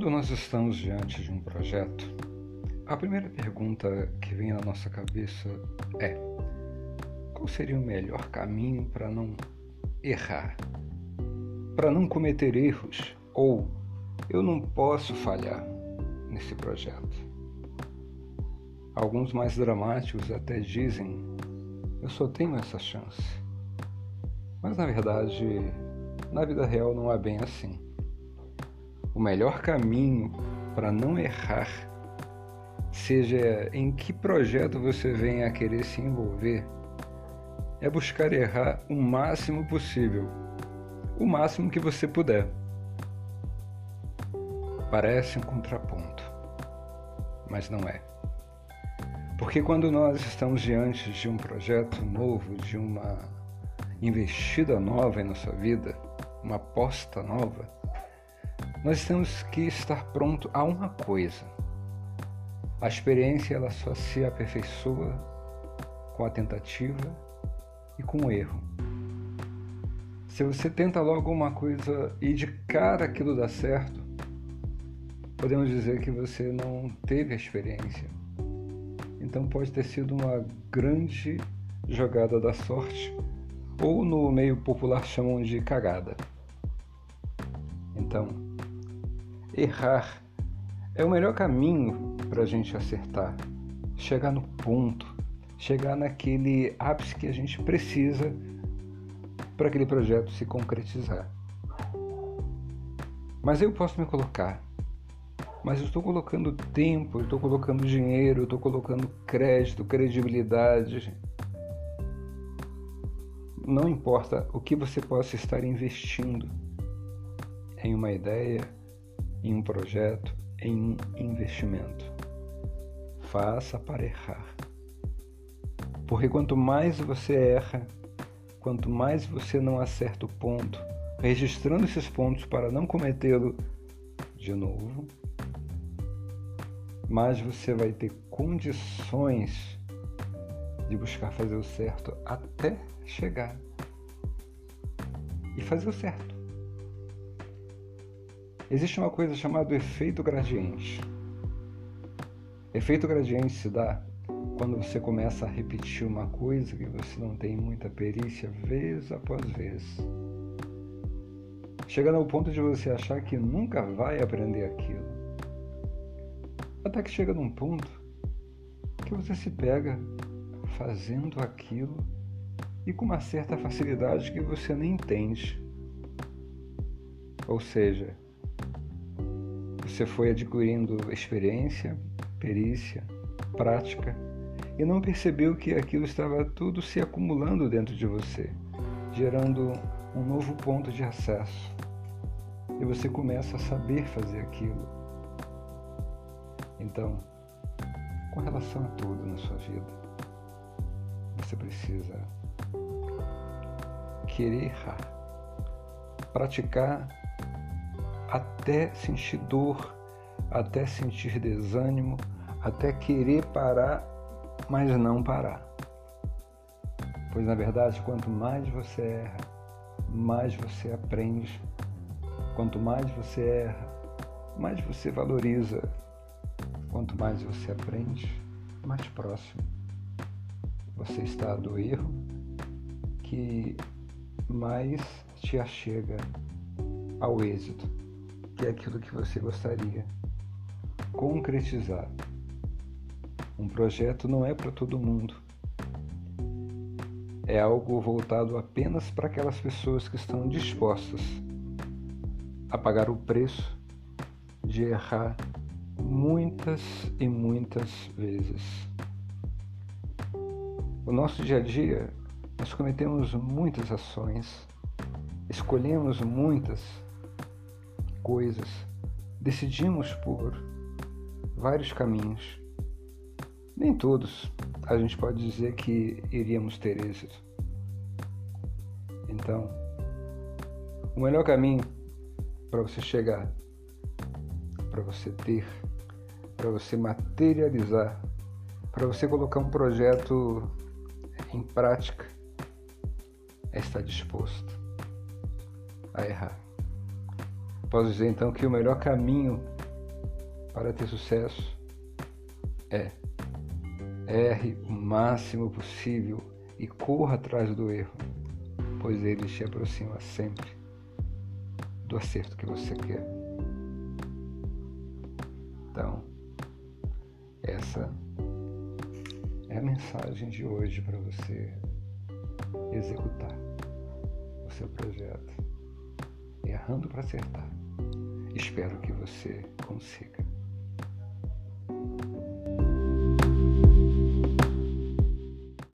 Quando nós estamos diante de um projeto, a primeira pergunta que vem na nossa cabeça é: qual seria o melhor caminho para não errar? Para não cometer erros? Ou eu não posso falhar nesse projeto? Alguns mais dramáticos até dizem: eu só tenho essa chance. Mas na verdade, na vida real não é bem assim. O melhor caminho para não errar, seja em que projeto você venha a querer se envolver, é buscar errar o máximo possível, o máximo que você puder. Parece um contraponto, mas não é. Porque quando nós estamos diante de um projeto novo, de uma investida nova em nossa vida, uma aposta nova, nós temos que estar pronto a uma coisa. A experiência ela só se aperfeiçoa com a tentativa e com o erro. Se você tenta logo uma coisa e de cara aquilo dá certo, podemos dizer que você não teve a experiência. Então pode ter sido uma grande jogada da sorte, ou no meio popular chamam de cagada. Então, errar é o melhor caminho para a gente acertar, chegar no ponto, chegar naquele ápice que a gente precisa para aquele projeto se concretizar. Mas eu posso me colocar, mas eu estou colocando tempo, estou colocando dinheiro, estou colocando crédito, credibilidade. Não importa o que você possa estar investindo em uma ideia, em um projeto, em um investimento. Faça para errar. Porque quanto mais você erra, quanto mais você não acerta o ponto, registrando esses pontos para não cometê-lo de novo, mais você vai ter condições de buscar fazer o certo até chegar e fazer o certo. Existe uma coisa chamada efeito gradiente. Efeito gradiente se dá quando você começa a repetir uma coisa que você não tem muita perícia vez após vez. Chegando ao ponto de você achar que nunca vai aprender aquilo. Até que chega num ponto que você se pega fazendo aquilo e com uma certa facilidade que você nem entende. Ou seja, você foi adquirindo experiência, perícia, prática e não percebeu que aquilo estava tudo se acumulando dentro de você, gerando um novo ponto de acesso. E você começa a saber fazer aquilo. Então, com relação a tudo na sua vida, você precisa querer praticar até sentir dor, até sentir desânimo, até querer parar, mas não parar. Pois na verdade, quanto mais você erra, mais você aprende. Quanto mais você erra, mais você valoriza. Quanto mais você aprende, mais próximo você está do erro que mais te achega ao êxito que é aquilo que você gostaria. Concretizar. Um projeto não é para todo mundo. É algo voltado apenas para aquelas pessoas que estão dispostas a pagar o preço de errar muitas e muitas vezes. O nosso dia a dia, nós cometemos muitas ações, escolhemos muitas coisas, decidimos por vários caminhos. Nem todos a gente pode dizer que iríamos ter êxito. Então, o melhor caminho para você chegar, para você ter, para você materializar, para você colocar um projeto em prática, é estar disposto a errar. Posso dizer então que o melhor caminho para ter sucesso é erre o máximo possível e corra atrás do erro, pois ele te aproxima sempre do acerto que você quer. Então, essa é a mensagem de hoje para você executar o seu projeto, errando para acertar. Espero que você consiga.